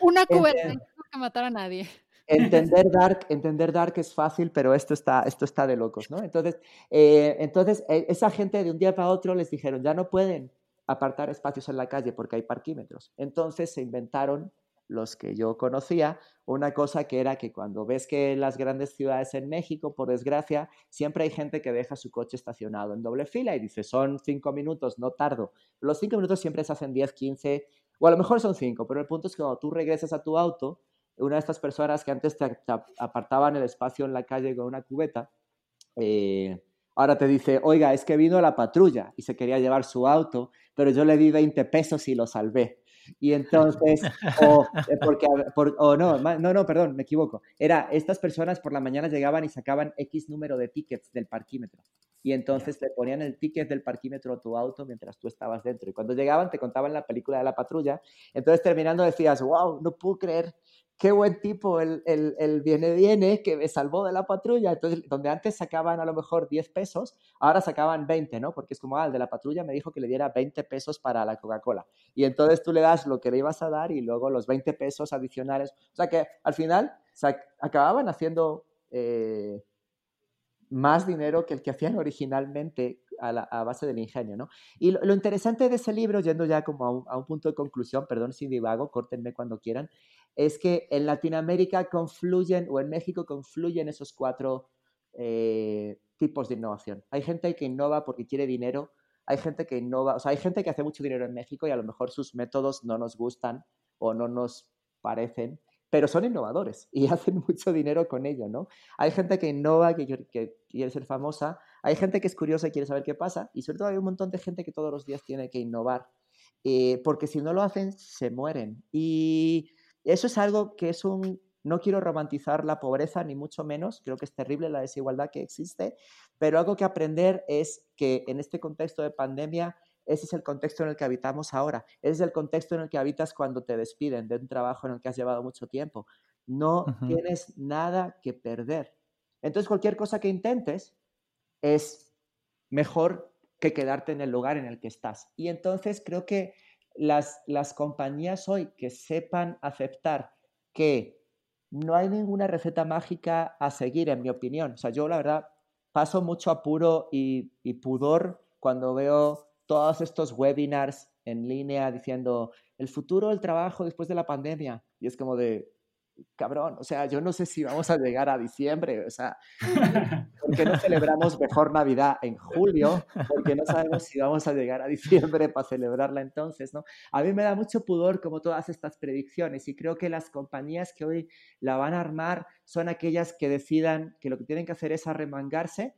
una cubeta, no que matar a nadie entender Dark, entender Dark es fácil, pero esto está, esto está de locos, ¿no? Entonces, eh, entonces e, esa gente de un día para otro les dijeron, ya no pueden apartar espacios en la calle porque hay parquímetros. Entonces se inventaron los que yo conocía, una cosa que era que cuando ves que las grandes ciudades en México, por desgracia, siempre hay gente que deja su coche estacionado en doble fila y dice, son cinco minutos, no tardo. Los cinco minutos siempre se hacen 10, 15, o a lo mejor son cinco, pero el punto es que cuando tú regresas a tu auto, una de estas personas que antes te, apartaban el espacio en la calle con una cubeta, eh, ahora te dice, oiga, es que vino la patrulla y se quería llevar su auto, pero yo le di 20 pesos y lo salvé. Y entonces, o, eh, porque, o no, no, no, perdón, me equivoco. Era, estas personas por la mañana llegaban y sacaban X número de tickets del parquímetro. Y entonces le ponían el ticket del parquímetro a tu auto mientras tú estabas dentro. Y cuando llegaban te contaban la película de la patrulla. Entonces terminando decías, wow, no puedo creer qué buen tipo el, el, viene viene que me salvó de la patrulla. Entonces, donde antes sacaban a lo mejor 10 pesos, ahora sacaban 20, ¿no? Porque es como, ah, el de la patrulla me dijo que le diera 20 pesos para la Coca-Cola. Y entonces tú le das lo que le ibas a dar y luego los 20 pesos adicionales. O sea que al final acababan haciendo eh, más dinero que el que hacían originalmente a, base del ingenio, ¿no? Y lo, interesante de ese libro, yendo ya como a un, a un punto de conclusión, perdón si divago, córtenme cuando quieran, es que en Latinoamérica confluyen, o en México confluyen esos cuatro eh, tipos de innovación. Hay gente que innova porque quiere dinero, hay gente que innova, o sea, hay gente que hace mucho dinero en México y a lo mejor sus métodos no nos gustan o no nos parecen, pero son innovadores y hacen mucho dinero con ello, ¿no? Hay gente que innova, que, quiere ser famosa, hay gente que es curiosa y quiere saber qué pasa, y sobre todo hay un montón de gente que todos los días tiene que innovar, eh, porque si no lo hacen, se mueren. Y eso es algo que es un... No quiero romantizar la pobreza, ni mucho menos, creo que es terrible la desigualdad que existe, pero algo que aprender es que en este contexto de pandemia, ese es el contexto en el que habitamos ahora, ese es el contexto en el que habitas cuando te despiden de un trabajo en el que has llevado mucho tiempo. No tienes nada que perder. Entonces, cualquier cosa que intentes es mejor que quedarte en el lugar en el que estás. Y entonces creo que las, las compañías hoy que sepan aceptar que no hay ninguna receta mágica a seguir, en mi opinión. O sea, yo la verdad paso mucho apuro y, y pudor cuando veo todos estos webinars en línea diciendo el futuro del trabajo después de la pandemia. Y es como de, cabrón, o sea, yo no sé si vamos a llegar a diciembre, o sea, ¿por qué no celebramos mejor Navidad en julio? Porque no sabemos si vamos a llegar a diciembre para celebrarla entonces, ¿no? A mí me da mucho pudor como todas estas predicciones y creo que las compañías que hoy la van a armar son aquellas que decidan que lo que tienen que hacer es arremangarse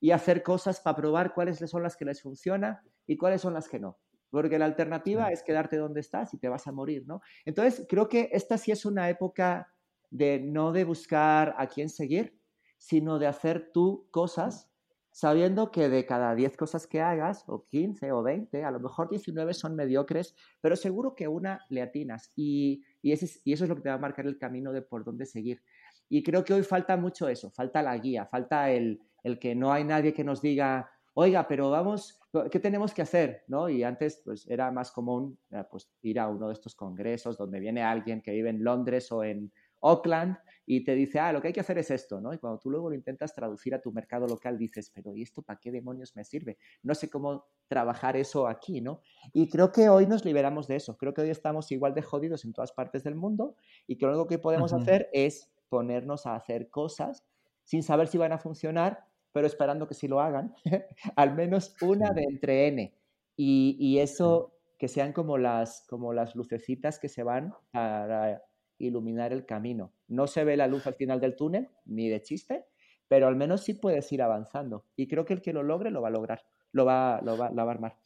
y hacer cosas para probar cuáles son las que les funciona y cuáles son las que no porque la alternativa es quedarte donde estás y te vas a morir, ¿no? Entonces, creo que esta sí es una época de no de buscar a quién seguir, sino de hacer tú cosas sabiendo que de cada 10 cosas que hagas, o 15 o 20, a lo mejor 19 son mediocres, pero seguro que una le atinas y, y, ese y eso es lo que te va a marcar el camino de por dónde seguir. Y creo que hoy falta mucho eso, falta la guía, falta el, el que no hay nadie que nos diga, oiga, pero vamos, ¿qué tenemos que hacer? ¿No? Y antes pues, era más común eh, pues, ir a uno de estos congresos donde viene alguien que vive en Londres o en Auckland y te dice, ah, lo que hay que hacer es esto, ¿no? Y cuando tú luego lo intentas traducir a tu mercado local, dices, pero ¿y esto para qué demonios me sirve? No sé cómo trabajar eso aquí, ¿no? Y creo que hoy nos liberamos de eso. Creo que hoy estamos igual de jodidos en todas partes del mundo y que lo único que podemos hacer es ponernos a hacer cosas sin saber si van a funcionar pero esperando que si lo hagan, al menos una de entre N. Y, eso que sean como las, como las lucecitas que se van para iluminar el camino. No se ve la luz al final del túnel, ni de chiste, pero al menos sí puedes ir avanzando. Y creo que el que lo logre lo va a lograr, lo va, lo va, lo va a armar.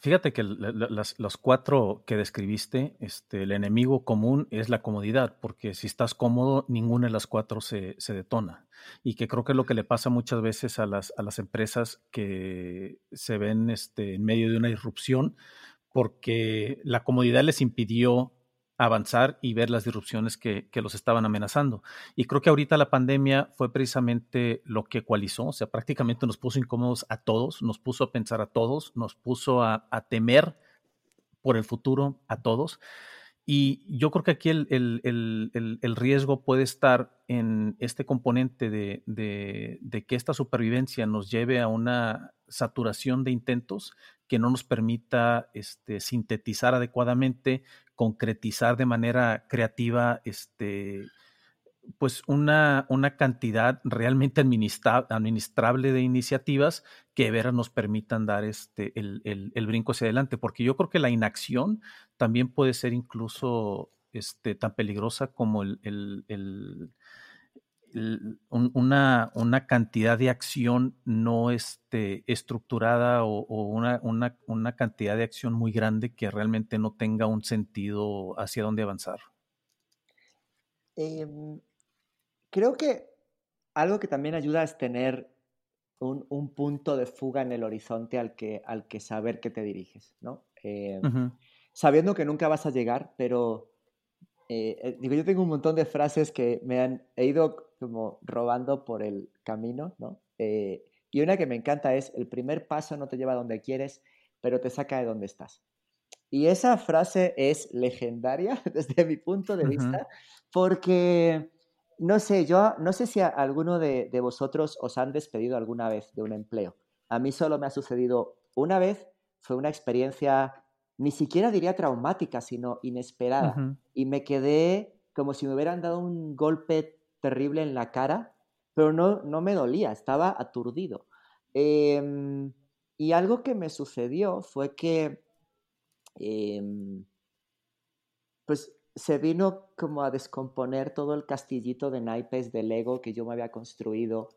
Fíjate que los cuatro que describiste, este, el enemigo común es la comodidad, porque si estás cómodo, ninguna de las cuatro se, detona. Y que creo que es lo que le pasa muchas veces a las, a las empresas que se ven este, en medio de una irrupción, porque la comodidad les impidió avanzar y ver las disrupciones que, los estaban amenazando. Y creo que ahorita la pandemia fue precisamente lo que ecualizó, o sea, prácticamente nos puso incómodos a todos, nos puso a pensar a todos, nos puso a, temer por el futuro a todos. Y yo creo que aquí el, riesgo puede estar en este componente de, de, que esta supervivencia nos lleve a una saturación de intentos que no nos permita este, sintetizar adecuadamente, concretizar de manera creativa este, pues una, una cantidad realmente administrable de iniciativas que de veras nos permitan dar este, el, el, brinco hacia adelante, porque yo creo que la inacción también puede ser incluso este, tan peligrosa como el, una, una, cantidad de acción no este, estructurada o, una, una, una, cantidad de acción muy grande que realmente no tenga un sentido hacia dónde avanzar. Em, Creo que algo que también ayuda es tener un, punto de fuga en el horizonte al que, al que saber que te diriges, ¿no? Eh, sabiendo que nunca vas a llegar, pero eh, eh, digo, yo tengo un montón de frases que me han he ido como robando por el camino, ¿no? y una que me encanta es, el primer paso no te lleva a donde quieres, pero te saca de donde estás. Y esa frase es legendaria desde mi punto de vista, porque no sé, yo no sé si alguno de, vosotros os han despedido alguna vez de un empleo. A mí solo me ha sucedido una vez, fue una experiencia ni siquiera diría traumática, sino inesperada. Y me quedé como si me hubieran dado un golpe terrible en la cara, pero no, no me dolía, estaba aturdido. Em, y algo que me sucedió fue que, em, pues se vino como a descomponer todo el castillito de naipes de Lego que yo me había construido,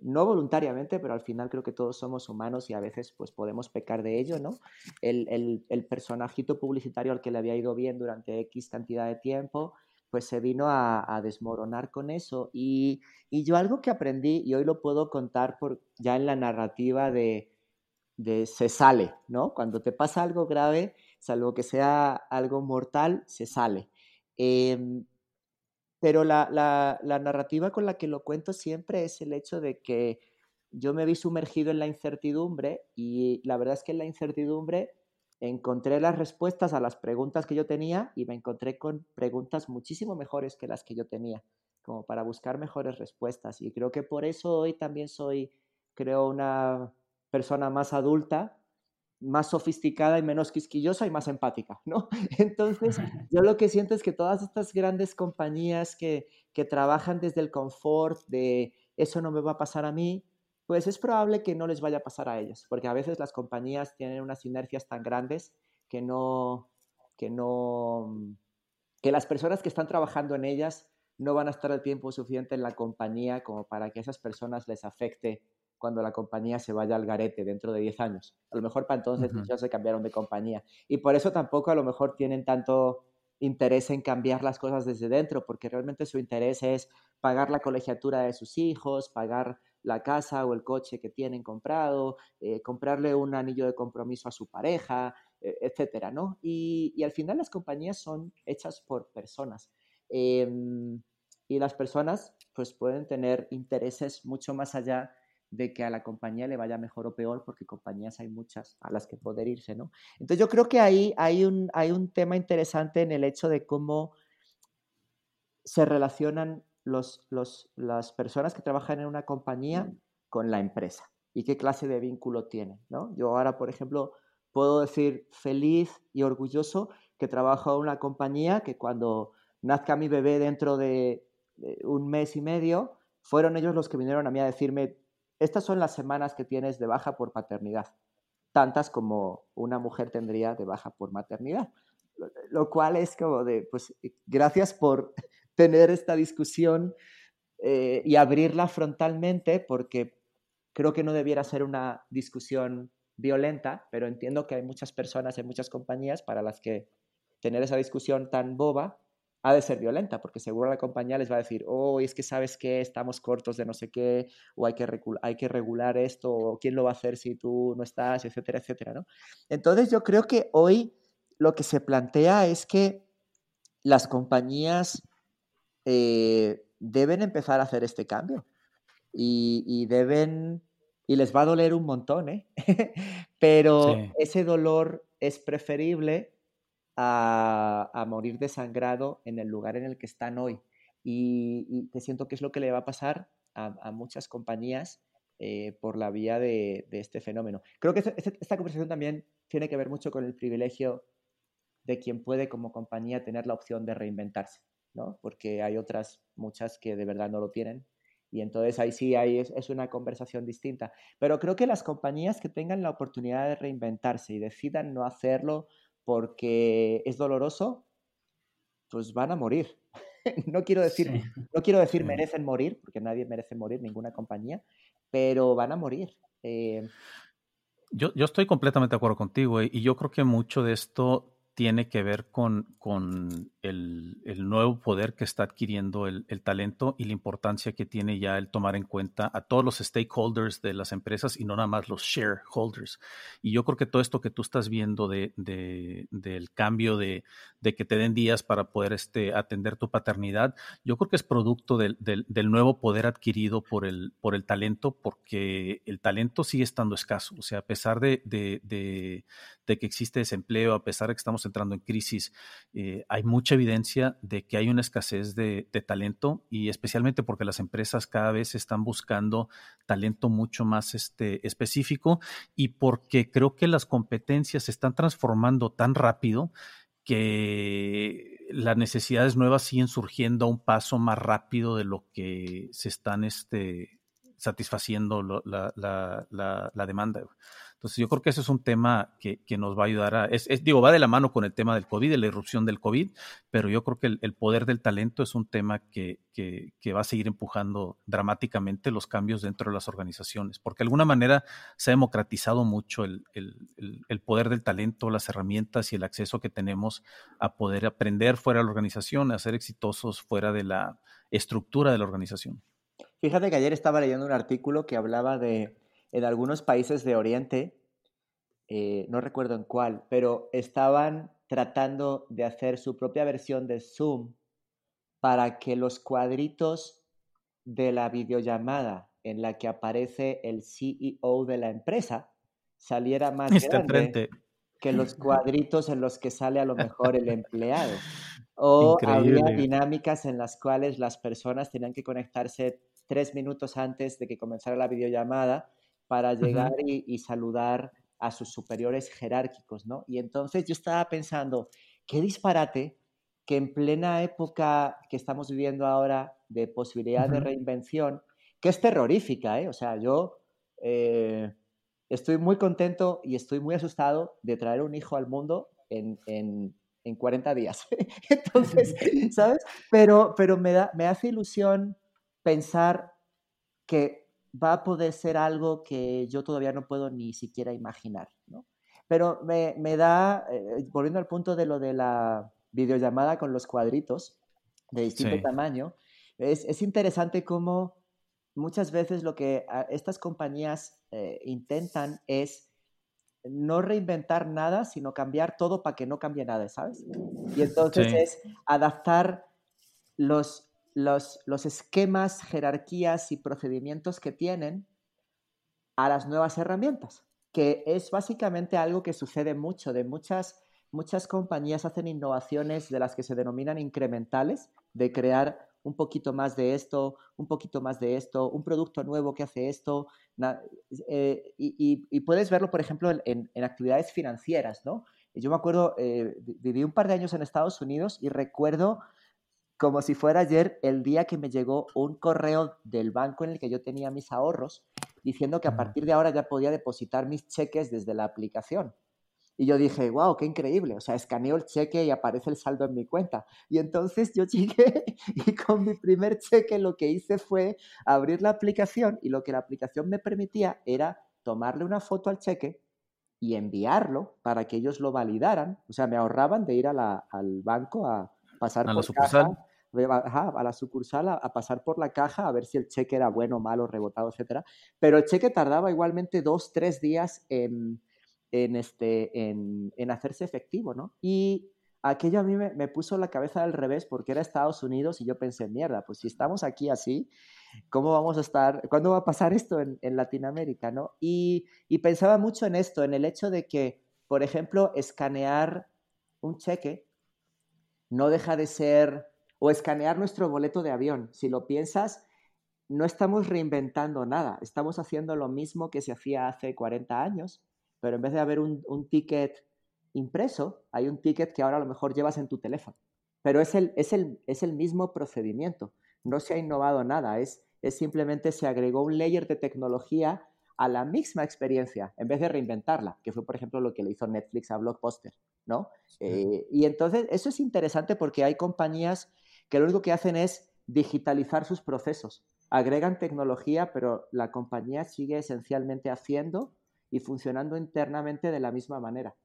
no voluntariamente, pero al final creo que todos somos humanos y a veces pues podemos pecar de ello, ¿no? El, personajito publicitario al que le había ido bien durante X cantidad de tiempo, pues se vino a, desmoronar con eso. Y, y, yo algo que aprendí, y hoy lo puedo contar por, ya en la narrativa de, de se sale, ¿no? Cuando te pasa algo grave, salvo que sea algo mortal, se sale. Em, pero la, narrativa con la que lo cuento siempre es el hecho de que yo me vi sumergido en la incertidumbre y la verdad es que la incertidumbre encontré las respuestas a las preguntas que yo tenía y me encontré con preguntas muchísimo mejores que las que yo tenía, como para buscar mejores respuestas. Y creo que por eso hoy también soy, creo, una persona más adulta más sofisticada y menos quisquillosa y más empática, ¿no? Entonces, yo lo que siento es que todas estas grandes compañías que, que trabajan desde el confort de eso no me va a pasar a mí, pues es probable que no les vaya a pasar a ellas, porque a veces las compañías tienen unas inercias tan grandes que no, que no, que las personas que están trabajando en ellas no van a estar el tiempo suficiente en la compañía como para que a esas personas les afecte cuando la compañía se vaya al garete dentro de 10 años. A lo mejor para entonces ya se cambiaron de compañía. Y por eso tampoco a lo mejor tienen tanto interés en cambiar las cosas desde dentro, porque realmente su interés es pagar la colegiatura de sus hijos, pagar la casa o el coche que tienen comprado, eh, comprarle un anillo de compromiso a su pareja, e, etcétera, ¿no? Y, al final las compañías son hechas por personas. Em, y las personas pues pueden tener intereses mucho más allá de que a la compañía le vaya mejor o peor, porque compañías hay muchas a las que poder irse, ¿no? Entonces yo creo que ahí hay un, hay un tema interesante en el hecho de cómo se relacionan los, las personas que trabajan en una compañía con la empresa y qué clase de vínculo tienen, ¿no? Yo ahora, por ejemplo, puedo decir feliz y orgulloso que trabajo en una compañía que cuando nazca mi bebé dentro de un mes y medio, fueron ellos los que vinieron a mí a decirme, estas son las semanas que tienes de baja por paternidad, tantas como una mujer tendría de baja por maternidad. Lo, cual es como de, pues, gracias por tener esta discusión eh, y abrirla frontalmente, porque creo que no debiera ser una discusión violenta, pero entiendo que hay muchas personas, hay muchas compañías para las que tener esa discusión tan boba ha de ser violenta, porque seguro la compañía les va a decir, oh, es que sabes que estamos cortos de no sé qué, o hay que, hay que regular esto, o quién lo va a hacer si tú no estás, etcétera, etcétera, ¿no? Entonces yo creo que hoy lo que se plantea es que las compañías eh, deben empezar a hacer este cambio y, deben, y les va a doler un montón, ¿eh? Pero ese dolor es preferible a, morir desangrado en el lugar en el que están hoy. Y, te siento que es lo que le va a pasar a, muchas compañías eh, por la vía de, este fenómeno. Creo que esta conversación también tiene que ver mucho con el privilegio de quien puede como compañía tener la opción de reinventarse, ¿no? Porque hay otras muchas que de verdad no lo tienen y entonces ahí sí hay, es, una conversación distinta. Pero creo que las compañías que tengan la oportunidad de reinventarse y decidan no hacerlo porque es doloroso, pues van a morir. no quiero decir, no quiero decir merecen morir, porque nadie merece morir, ninguna compañía, pero van a morir. Eh, yo, yo, estoy completamente de acuerdo contigo y yo creo que mucho de esto tiene que ver con, con el, nuevo poder que está adquiriendo el, talento y la importancia que tiene ya el tomar en cuenta a todos los stakeholders de las empresas y no nada más los shareholders. Y yo creo que todo esto que tú estás viendo de, de, del cambio de, que te den días para poder este, atender tu paternidad, yo creo que es producto del, del, nuevo poder adquirido por el, por el talento, porque el talento sigue estando escaso. O sea, a pesar de, de que existe desempleo, a pesar de que estamos entrando en crisis, eh, hay mucha evidencia de que hay una escasez de, talento y especialmente porque las empresas cada vez están buscando talento mucho más este, específico y porque creo que las competencias se están transformando tan rápido que las necesidades nuevas siguen surgiendo a un paso más rápido de lo que se están este, satisfaciendo la, la demanda. Entonces yo creo que ese es un tema que, nos va a ayudar a, es, digo, va de la mano con el tema del COVID, de la irrupción del COVID, pero yo creo que el, poder del talento es un tema que, va a seguir empujando dramáticamente los cambios dentro de las organizaciones, porque de alguna manera se ha democratizado mucho el, poder del talento, las herramientas y el acceso que tenemos a poder aprender fuera de la organización, a ser exitosos fuera de la estructura de la organización. Fíjate que ayer estaba leyendo un artículo que hablaba de en algunos países de Oriente, eh, no recuerdo en cuál, pero estaban tratando de hacer su propia versión de Zoom para que los cuadritos de la videollamada en la que aparece el CEO de la empresa saliera más grande que los cuadritos en los que sale a lo mejor el empleado. O había dinámicas en las cuales las personas tenían que conectarse tres minutos antes de que comenzara la videollamada para llegar y, saludar a sus superiores jerárquicos, ¿no? Y entonces yo estaba pensando, qué disparate que en plena época que estamos viviendo ahora de posibilidad de reinvención, que es terrorífica, ¿eh? O sea, yo eh, estoy muy contento y estoy muy asustado de traer un hijo al mundo en, en, en 40 días. Entonces, ¿sabes? Pero, pero me, da, me hace ilusión pensar que va a poder ser algo que yo todavía no puedo ni siquiera imaginar, ¿no? Pero me, me da, eh, volviendo al punto de lo de la videollamada con los cuadritos de distinto tamaño, es, es, interesante cómo muchas veces lo que estas compañías eh, intentan es no reinventar nada, sino cambiar todo para que no cambie nada, ¿sabes? Y entonces es adaptar los, los, esquemas, jerarquías y procedimientos que tienen a las nuevas herramientas, que es básicamente algo que sucede mucho, de muchas, muchas compañías hacen innovaciones de las que se denominan incrementales, de crear un poquito más de esto, un poquito más de esto, un producto nuevo que hace esto, eh, y, puedes verlo, por ejemplo, en, actividades financieras, ¿no? Yo me acuerdo, eh, viví un par de años en Estados Unidos y recuerdo como si fuera ayer el día que me llegó un correo del banco en el que yo tenía mis ahorros diciendo que a partir de ahora ya podía depositar mis cheques desde la aplicación. Y yo dije, wow, qué increíble. O sea, escaneo el cheque y aparece el saldo en mi cuenta. Y entonces yo llegué y con mi primer cheque lo que hice fue abrir la aplicación y lo que la aplicación me permitía era tomarle una foto al cheque y enviarlo para que ellos lo validaran. O sea, me ahorraban de ir al banco a, pasar a por la sucursal. a la sucursal, a, pasar por la caja, a ver si el cheque era bueno, malo, rebotado, etcétera. Pero el cheque tardaba igualmente dos, tres días en, en, este, en, en hacerse efectivo, ¿no? Y aquello a mí me, puso la cabeza al revés porque era Estados Unidos y yo pensé, mierda, pues si estamos aquí así, ¿cómo vamos a estar? ¿Cuándo va a pasar esto en, en Latinoamérica, no? Y, y pensaba mucho en esto, en el hecho de que, por ejemplo, escanear un cheque no deja de ser, o escanear nuestro boleto de avión. Si lo piensas, no estamos reinventando nada, estamos haciendo lo mismo que se hacía hace 40 años, pero en vez de haber un, ticket impreso, hay un ticket que ahora a lo mejor llevas en tu teléfono. Pero es el, es el, es el mismo procedimiento, no se ha innovado nada, es, es simplemente se agregó un layer de tecnología a la misma experiencia en vez de reinventarla, que fue, por ejemplo, lo que le hizo Netflix a Blockbuster, ¿no? Eh, y entonces, eso es interesante porque hay compañías que lo único que hacen es digitalizar sus procesos. Agregan tecnología, pero la compañía sigue esencialmente haciendo y funcionando internamente de la misma manera,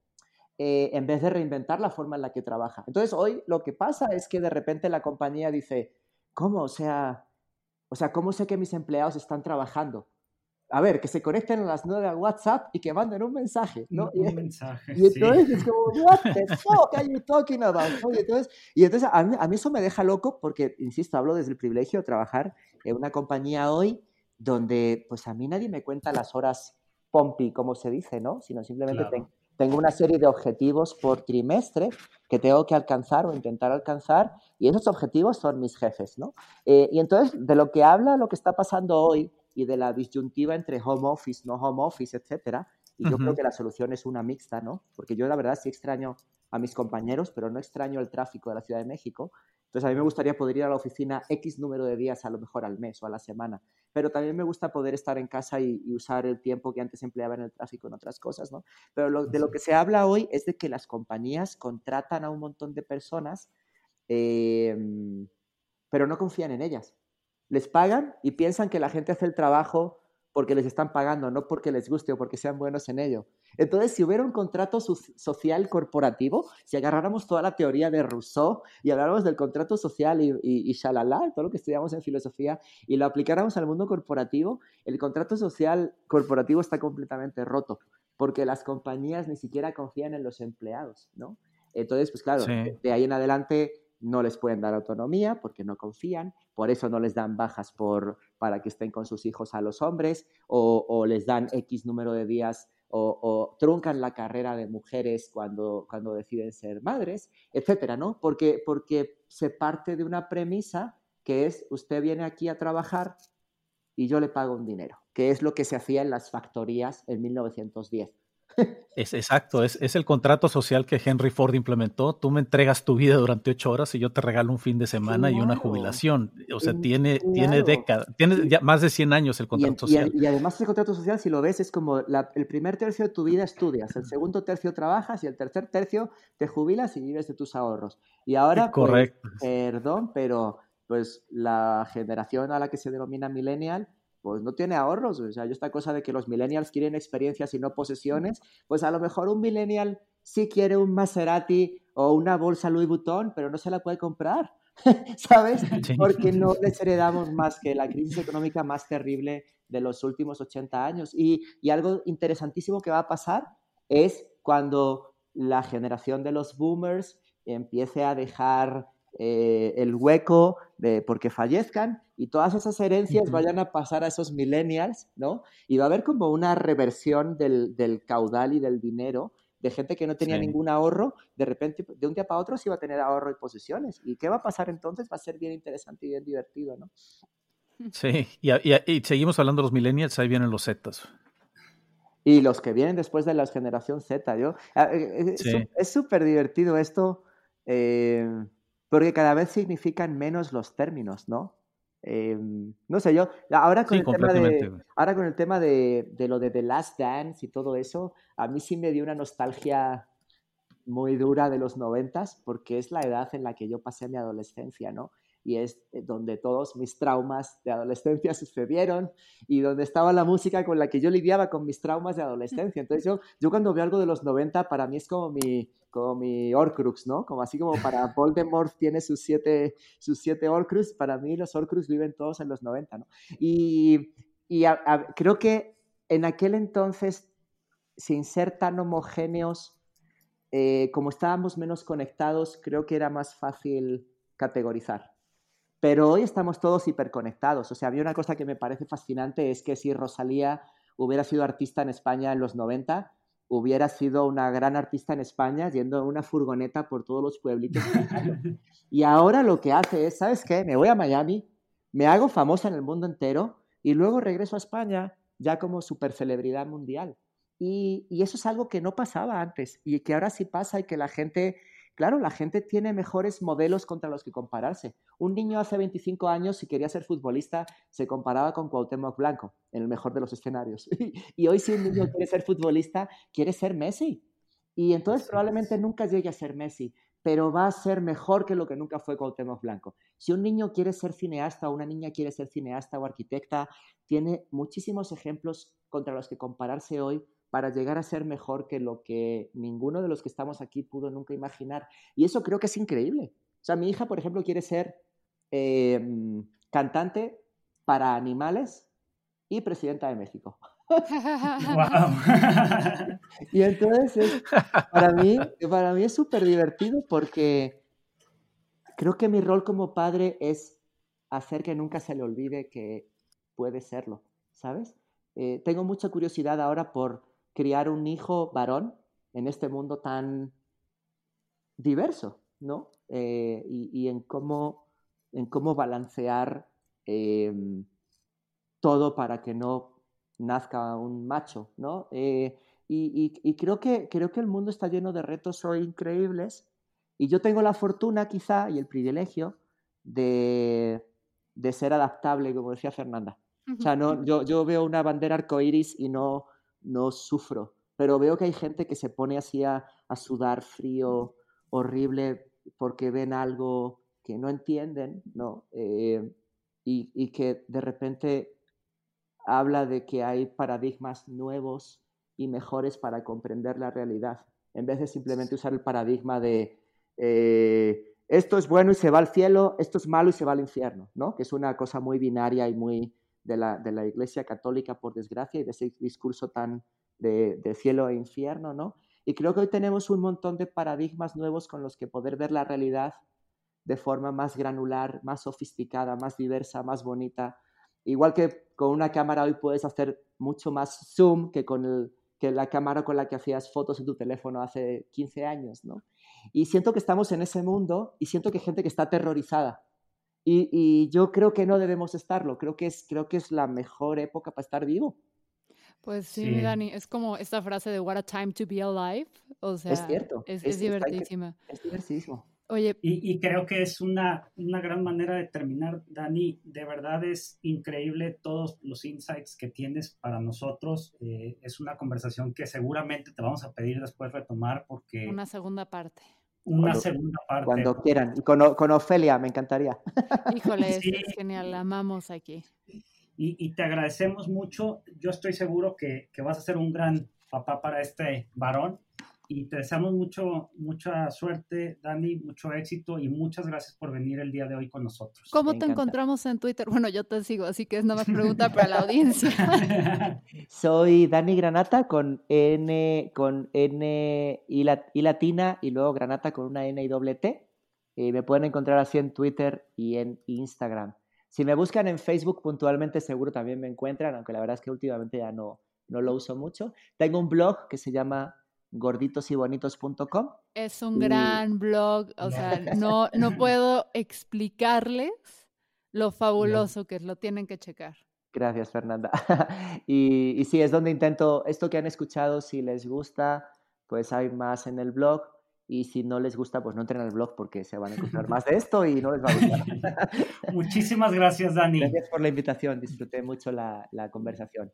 eh, en vez de reinventar la forma en la que trabaja. Entonces, hoy lo que pasa es que de repente la compañía dice, ¿cómo? O sea, o sea, ¿cómo sé que mis empleados están trabajando? A ver, que se conecten a las 9 a WhatsApp y que manden un mensaje, ¿no? Un, y, mensaje, y entonces es como, what the fuck are you talking about? Y entonces, y entonces a, mí, a, mí, eso me deja loco porque, insisto, hablo desde el privilegio de trabajar en una compañía hoy donde, pues a mí nadie me cuenta las horas pompi, como se dice, ¿no? Sino simplemente tengo una serie de objetivos por trimestre que tengo que alcanzar o intentar alcanzar y esos objetivos son mis jefes, ¿no? Eh, y entonces, de lo que habla lo que está pasando hoy y de la disyuntiva entre home office, no home office, etcétera. Y yo creo que la solución es una mixta, ¿no? Porque yo la verdad sí extraño a mis compañeros, pero no extraño el tráfico de la Ciudad de México. Entonces a mí me gustaría poder ir a la oficina X número de días, a lo mejor al mes o a la semana. Pero también me gusta poder estar en casa y, usar el tiempo que antes empleaba en el tráfico en otras cosas, ¿no? Pero de lo que se habla hoy es de que las compañías contratan a un montón de personas, em, pero no confían en ellas les pagan y piensan que la gente hace el trabajo porque les están pagando, no porque les guste o porque sean buenos en ello. Entonces, si hubiera un contrato social corporativo, si agarráramos toda la teoría de Rousseau y habláramos del contrato social y, y, shalala, todo lo que estudiamos en filosofía, y lo aplicáramos al mundo corporativo, el contrato social corporativo está completamente roto, porque las compañías ni siquiera confían en los empleados, ¿no? Entonces, pues claro, de ahí en adelante no les pueden dar autonomía porque no confían, por eso no les dan bajas por, para que estén con sus hijos a los hombres o, les dan X número de días o, truncan la carrera de mujeres cuando, cuando deciden ser madres, etcétera, ¿no? Porque, porque se parte de una premisa que es usted viene aquí a trabajar y yo le pago un dinero, que es lo que se hacía en las factorías en 1910. Es exacto, es, es, el contrato social que Henry Ford implementó. Tú me entregas tu vida durante ocho horas y yo te regalo un fin de semana y una jubilación. O sea, tiene, tiene décadas, tiene ya más de 100 años el contrato social. Y, además el contrato social, si lo ves, es como el primer tercio de tu vida estudias, el segundo tercio trabajas y el tercer tercio te jubilas y vives de tus ahorros. Y ahora, pues, Correcto. perdón, pero pues la generación a la que se denomina millennial pues no tiene ahorros. O sea, yo esta cosa de que los millennials quieren experiencias y no posesiones, pues a lo mejor un millennial sí quiere un Maserati o una bolsa Louis Vuitton, pero no se la puede comprar, ¿sabes? Porque no les heredamos más que la crisis económica más terrible de los últimos 80 años. Y, y algo interesantísimo que va a pasar es cuando la generación de los boomers empiece a dejar eh, el hueco de porque fallezcan y todas esas herencias vayan a pasar a esos millennials, ¿no? Y va a haber como una reversión del, caudal y del dinero de gente que no tenía ningún ahorro, de repente, de un día para otro sí va a tener ahorro y posesiones. ¿Y qué va a pasar entonces? Va a ser bien interesante y bien divertido, ¿no? Sí, y, seguimos hablando de los millennials, ahí vienen los Zetas. Y los que vienen después de la generación Z, yo. Ah, eh, eh, es súper divertido esto. Eh, porque cada vez significan menos los términos, ¿no? Em, no sé, yo, ahora con, el, tema de, ahora con el tema de, lo de The Last Dance y todo eso, a mí sí me dio una nostalgia muy dura de los noventas, porque es la edad en la que yo pasé mi adolescencia, ¿no? y es eh, donde todos mis traumas de adolescencia sucedieron y donde estaba la música con la que yo lidiaba con mis traumas de adolescencia. Entonces yo, yo cuando veo algo de los 90, para mí es como mi, como mi Horcrux, ¿no? Como así como para Voldemort tiene sus siete, sus siete Horcrux, para mí los Horcrux viven todos en los 90, ¿no? Y, y creo que en aquel entonces, sin ser tan homogéneos, eh, como estábamos menos conectados, creo que era más fácil categorizar. Pero hoy estamos todos hiperconectados. O sea, había una cosa que me parece fascinante, es que si Rosalía hubiera sido artista en España en los 90, hubiera sido una gran artista en España yendo en una furgoneta por todos los pueblitos. y ahora lo que hace es, ¿sabes qué? Me voy a Miami, me hago famosa en el mundo entero y luego regreso a España ya como super celebridad mundial. Y, y, eso es algo que no pasaba antes y que ahora sí pasa y que la gente, claro, la gente tiene mejores modelos contra los que compararse. Un niño hace 25 años, si quería ser futbolista, se comparaba con Cuauhtémoc Blanco, en el mejor de los escenarios. y hoy si un niño quiere ser futbolista, quiere ser Messi. Y entonces probablemente nunca llegue a ser Messi, pero va a ser mejor que lo que nunca fue Cuauhtémoc Blanco. Si un niño quiere ser cineasta o una niña quiere ser cineasta o arquitecta, tiene muchísimos ejemplos contra los que compararse hoy para llegar a ser mejor que lo que ninguno de los que estamos aquí pudo nunca imaginar. Y eso creo que es increíble. O sea, mi hija, por ejemplo, quiere ser em, cantante para animales y presidenta de México. y entonces, para, mí, para mí es súper divertido porque creo que mi rol como padre es hacer que nunca se le olvide que puede serlo, ¿sabes? Eh, tengo mucha curiosidad ahora por criar un hijo varón en este mundo tan diverso, ¿no? Eh, y, en, cómo, en cómo balancear em, todo para que no nazca un macho, ¿no? Eh, y, creo, que, creo que el mundo está lleno de retos hoy increíbles y yo tengo la fortuna quizá y el privilegio de, ser adaptable, como decía Fernanda. O sea, no, yo, yo veo una bandera arcoíris y no, no sufro, pero veo que hay gente que se pone así a, sudar frío, horrible, porque ven algo que no entienden, ¿no? Eh, y, que de repente habla de que hay paradigmas nuevos y mejores para comprender la realidad, en vez de simplemente usar el paradigma de eh, esto es bueno y se va al cielo, esto es malo y se va al infierno, ¿no? que es una cosa muy binaria y muy de la, de la Iglesia Católica, por desgracia, y de ese discurso tan de, de cielo e infierno. ¿no? Y creo que hoy tenemos un montón de paradigmas nuevos con los que poder ver la realidad de forma más granular, más sofisticada, más diversa, más bonita, Igual que con una cámara hoy puedes hacer mucho más zoom que con el, que la cámara con la que hacías fotos en tu teléfono hace 15 años, ¿no? Y siento que estamos en ese mundo y siento que hay gente que está aterrorizada. Y, y, yo creo que no debemos estarlo. Creo que, es, creo que es la mejor época para estar vivo. Pues sí, Dani, es como esta frase de What a time to be alive. O sea, es cierto. Es, es, divertidísima. Es divertidísimo. Oye. Y, creo que es una, una, gran manera de terminar, Dani. De verdad es increíble todos los insights que tienes para nosotros. Eh, es una conversación que seguramente te vamos a pedir después retomar porque... Una segunda parte. Una segunda parte. Cuando quieran. Y con, con Ofelia, me encantaría. Híjole, es genial. La amamos aquí. Y, y, te agradecemos mucho. Yo estoy seguro que, que vas a ser un gran papá para este varón y te deseamos mucho, mucha suerte, Dani, mucho éxito y muchas gracias por venir el día de hoy con nosotros. ¿Cómo te encontramos en Twitter? Bueno, yo te sigo, así que es nada más pregunta para la audiencia. Soy Dani Granata con N, con N y, latina y luego Granata con una N y doble T. Y me pueden encontrar así en Twitter y en Instagram. Si me buscan en Facebook puntualmente seguro también me encuentran, aunque la verdad es que últimamente ya no, no lo uso mucho. Tengo un blog que se llama gorditosybonitos.com. Es un gran blog, o sea, no, no puedo explicarles lo fabuloso que es, lo tienen que checar. Gracias, Fernanda. y, y sí, es donde intento, esto que han escuchado, si les gusta, pues hay más en el blog. Y si no les gusta, pues no entren al blog porque se van a encontrar más de esto y no les va a gustar. Muchísimas gracias, Dani. Gracias por la invitación. Disfruté mucho la, la conversación.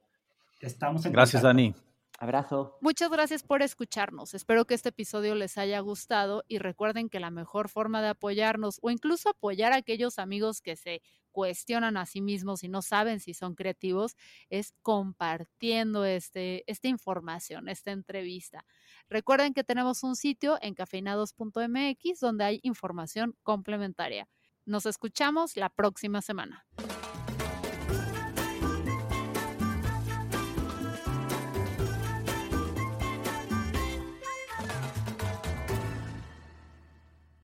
Estamos en Gracias, Dani. Abrazo. Muchas gracias por escucharnos. Espero que este episodio les haya gustado y recuerden que la mejor forma de apoyarnos o incluso apoyar a aquellos amigos que se cuestionan a sí mismos y no saben si son creativos es compartiendo este, esta información, esta entrevista. Recuerden que tenemos un sitio en cafeinados.mx donde hay información complementaria. Nos escuchamos la próxima semana.